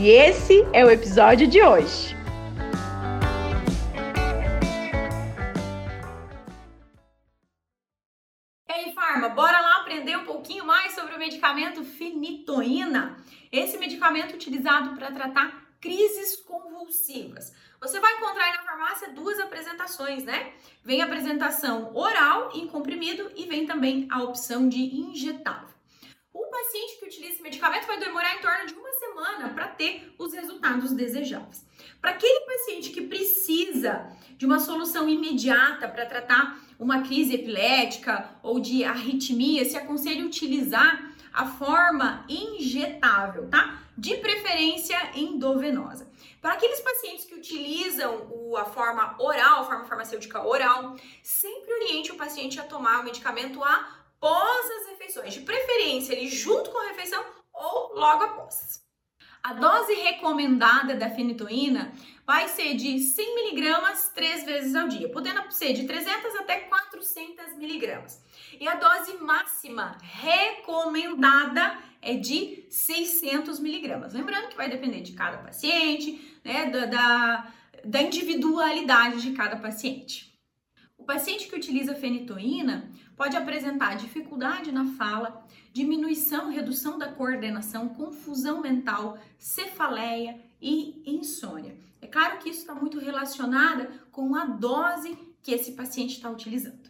E esse é o episódio de hoje. Ei, Farma, bora lá aprender um pouquinho mais sobre o medicamento finitoína. Esse medicamento utilizado para tratar crises convulsivas. Você vai encontrar aí na farmácia duas apresentações, né? Vem a apresentação oral em comprimido e vem também a opção de injetável. Paciente que utiliza esse medicamento vai demorar em torno de uma semana para ter os resultados desejáveis. Para aquele paciente que precisa de uma solução imediata para tratar uma crise epilética ou de arritmia, se aconselha utilizar a forma injetável, tá? De preferência endovenosa. Para aqueles pacientes que utilizam a forma oral, a forma farmacêutica oral, sempre oriente o paciente a tomar o medicamento após preferência ali junto com a refeição ou logo após. A dose recomendada da fenitoína vai ser de 100 miligramas três vezes ao dia, podendo ser de 300 até 400 miligramas. E a dose máxima recomendada é de 600 miligramas. Lembrando que vai depender de cada paciente, né, da, da, da individualidade de cada paciente. O paciente que utiliza fenitoína pode apresentar dificuldade na fala, diminuição, redução da coordenação, confusão mental, cefaleia e insônia. É claro que isso está muito relacionado com a dose que esse paciente está utilizando.